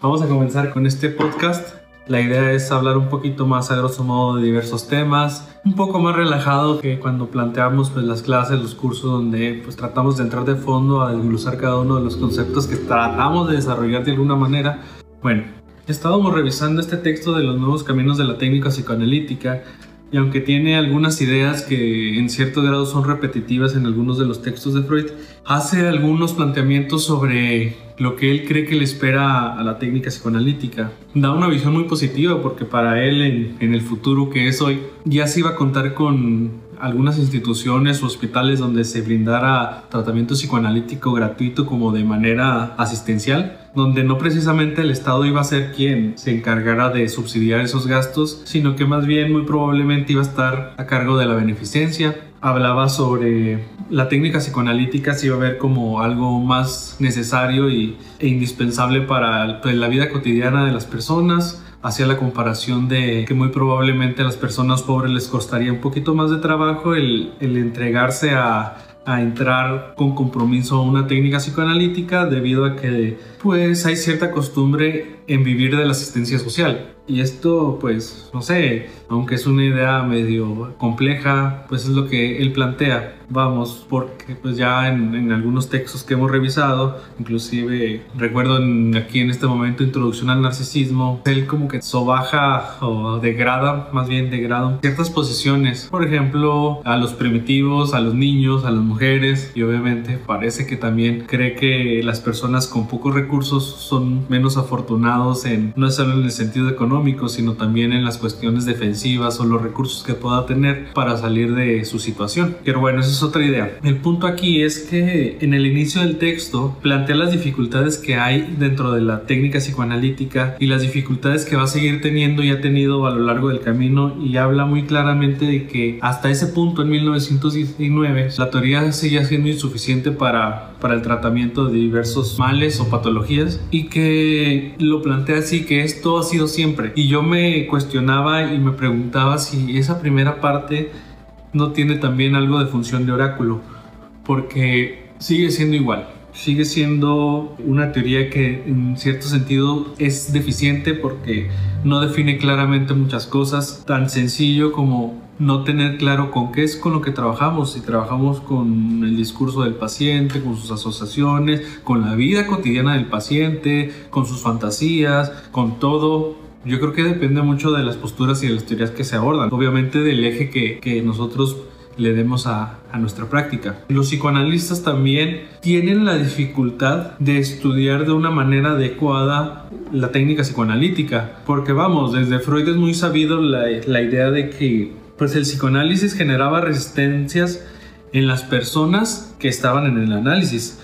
Vamos a comenzar con este podcast. La idea es hablar un poquito más a grosso modo de diversos temas, un poco más relajado que cuando planteamos pues, las clases, los cursos donde pues, tratamos de entrar de fondo a desglosar cada uno de los conceptos que tratamos de desarrollar de alguna manera. Bueno, estábamos revisando este texto de los nuevos caminos de la técnica psicoanalítica y aunque tiene algunas ideas que en cierto grado son repetitivas en algunos de los textos de Freud, hace algunos planteamientos sobre lo que él cree que le espera a la técnica psicoanalítica. Da una visión muy positiva porque para él en, el futuro que es hoy ya se iba a contar con algunas instituciones o hospitales donde se brindara tratamiento psicoanalítico gratuito como de manera asistencial, donde no precisamente el Estado iba a ser quien se encargara de subsidiar esos gastos, sino que más bien muy probablemente iba a estar a cargo de la beneficencia hablaba sobre la técnica psicoanalítica se iba a ver como algo más necesario y, e indispensable para pues, la vida cotidiana de las personas. Hacía la comparación de que muy probablemente a las personas pobres les costaría un poquito más de trabajo el, el entregarse a, a entrar con compromiso a una técnica psicoanalítica debido a que pues hay cierta costumbre en vivir de la asistencia social y esto, pues, no sé, aunque es una idea medio compleja, pues es lo que él plantea. Vamos, porque pues ya en, algunos textos que hemos revisado, inclusive recuerdo aquí en este momento Introducción al Narcisismo, él como que sobaja o degrada, más bien degrada ciertas posiciones. Por ejemplo, a los primitivos, a los niños, a las mujeres y obviamente parece que también cree que las personas con pocos recursos son menos afortunados en, no solo en el sentido económico, sino también en las cuestiones defensivas o los recursos que pueda tener para salir de su situación. Pero bueno, esa es otra idea. El punto aquí es que en el inicio del texto plantea las dificultades que hay dentro de la técnica psicoanalítica y las dificultades que va a seguir teniendo y ha tenido a lo largo del camino y habla muy claramente de que hasta ese punto en 1919 la teoría seguía siendo insuficiente para, para el tratamiento de diversos males o patologías y que lo plantea así que esto ha sido siempre y yo me cuestionaba y me preguntaba si esa primera parte no tiene también algo de función de oráculo, porque sigue siendo igual. Sigue siendo una teoría que en cierto sentido es deficiente porque no define claramente muchas cosas, tan sencillo como no tener claro con qué es con lo que trabajamos, si trabajamos con el discurso del paciente, con sus asociaciones, con la vida cotidiana del paciente, con sus fantasías, con todo yo creo que depende mucho de las posturas y de las teorías que se abordan. Obviamente del eje que, que nosotros le demos a, a, nuestra práctica. Los psicoanalistas también tienen la dificultad de estudiar de una manera adecuada la técnica psicoanalítica, porque vamos, desde Freud es muy sabido la, la idea de que pues el psicoanálisis generaba resistencias en las personas que estaban en el análisis.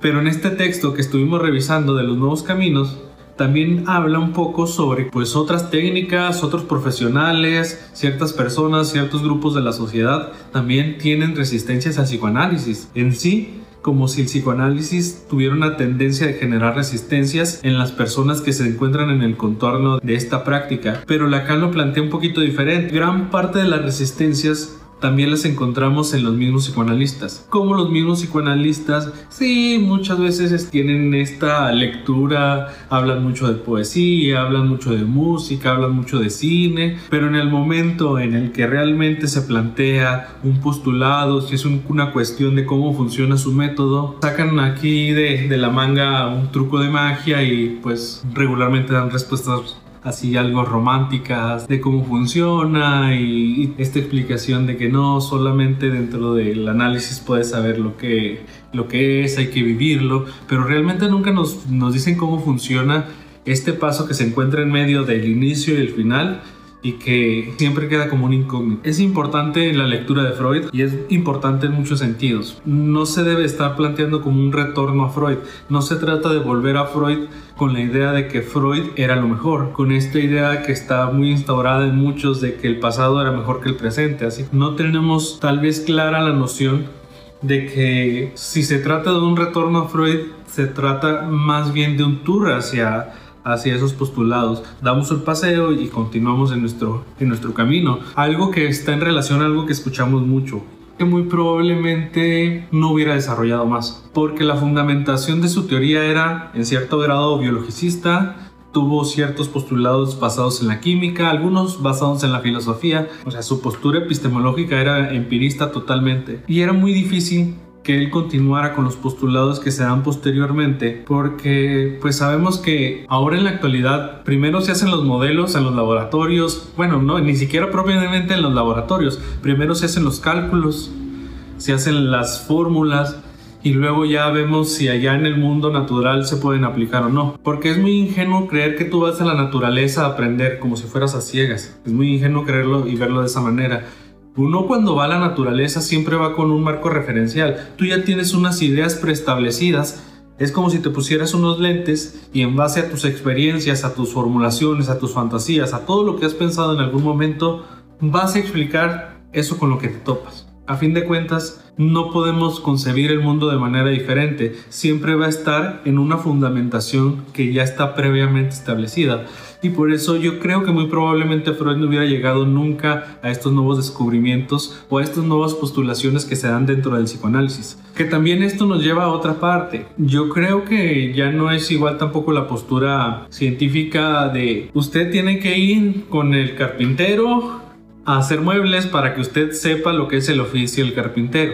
Pero en este texto que estuvimos revisando de los nuevos caminos, también habla un poco sobre pues otras técnicas, otros profesionales, ciertas personas, ciertos grupos de la sociedad también tienen resistencias al psicoanálisis. En sí, como si el psicoanálisis tuviera una tendencia de generar resistencias en las personas que se encuentran en el contorno de esta práctica. Pero Lacan lo plantea un poquito diferente. Gran parte de las resistencias también las encontramos en los mismos psicoanalistas. Como los mismos psicoanalistas, sí, muchas veces tienen esta lectura, hablan mucho de poesía, hablan mucho de música, hablan mucho de cine, pero en el momento en el que realmente se plantea un postulado, si es una cuestión de cómo funciona su método, sacan aquí de, de la manga un truco de magia y pues regularmente dan respuestas así algo románticas de cómo funciona y, esta explicación de que no solamente dentro del análisis puedes saber lo que, lo que es, hay que vivirlo, pero realmente nunca nos, nos dicen cómo funciona este paso que se encuentra en medio del inicio y el final y que siempre queda como un incógnito. Es importante la lectura de Freud y es importante en muchos sentidos. No se debe estar planteando como un retorno a Freud. No se trata de volver a Freud con la idea de que Freud era lo mejor, con esta idea que está muy instaurada en muchos de que el pasado era mejor que el presente. Así no tenemos tal vez clara la noción de que si se trata de un retorno a Freud, se trata más bien de un tour hacia hacia esos postulados, damos el paseo y continuamos en nuestro, en nuestro camino. Algo que está en relación a algo que escuchamos mucho, que muy probablemente no hubiera desarrollado más, porque la fundamentación de su teoría era en cierto grado biologicista, tuvo ciertos postulados basados en la química, algunos basados en la filosofía, o sea, su postura epistemológica era empirista totalmente. Y era muy difícil que él continuara con los postulados que se dan posteriormente, porque pues sabemos que ahora en la actualidad primero se hacen los modelos en los laboratorios, bueno, no, ni siquiera propiamente en los laboratorios, primero se hacen los cálculos, se hacen las fórmulas, y luego ya vemos si allá en el mundo natural se pueden aplicar o no. Porque es muy ingenuo creer que tú vas a la naturaleza a aprender como si fueras a ciegas. Es muy ingenuo creerlo y verlo de esa manera. Uno cuando va a la naturaleza siempre va con un marco referencial. Tú ya tienes unas ideas preestablecidas. Es como si te pusieras unos lentes y en base a tus experiencias, a tus formulaciones, a tus fantasías, a todo lo que has pensado en algún momento, vas a explicar eso con lo que te topas. A fin de cuentas, no podemos concebir el mundo de manera diferente. Siempre va a estar en una fundamentación que ya está previamente establecida. Y por eso yo creo que muy probablemente Freud no hubiera llegado nunca a estos nuevos descubrimientos o a estas nuevas postulaciones que se dan dentro del psicoanálisis. Que también esto nos lleva a otra parte. Yo creo que ya no es igual tampoco la postura científica de usted tiene que ir con el carpintero hacer muebles para que usted sepa lo que es el oficio del carpintero,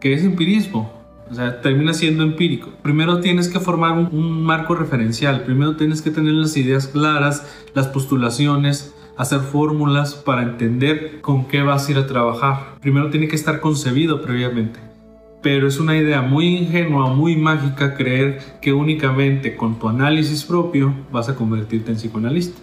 que es empirismo. O sea, termina siendo empírico. Primero tienes que formar un, marco referencial, primero tienes que tener las ideas claras, las postulaciones, hacer fórmulas para entender con qué vas a ir a trabajar. Primero tiene que estar concebido previamente. Pero es una idea muy ingenua, muy mágica creer que únicamente con tu análisis propio vas a convertirte en psicoanalista.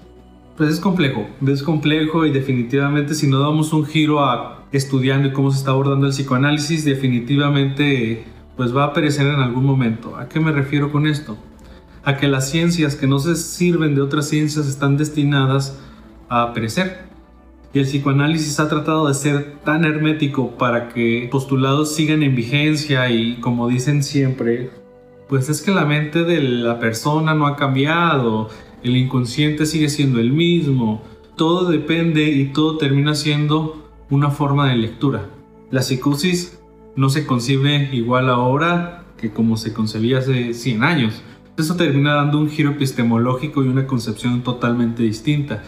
Pues es complejo, es complejo y definitivamente si no damos un giro a estudiando y cómo se está abordando el psicoanálisis, definitivamente pues va a perecer en algún momento. ¿A qué me refiero con esto? A que las ciencias que no se sirven de otras ciencias están destinadas a perecer. Y el psicoanálisis ha tratado de ser tan hermético para que postulados sigan en vigencia y como dicen siempre, pues es que la mente de la persona no ha cambiado, el inconsciente sigue siendo el mismo, todo depende y todo termina siendo una forma de lectura. La psicosis no se concibe igual ahora que como se concebía hace 100 años. Eso termina dando un giro epistemológico y una concepción totalmente distinta.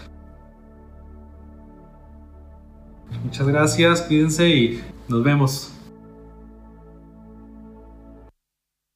Muchas gracias, cuídense y nos vemos.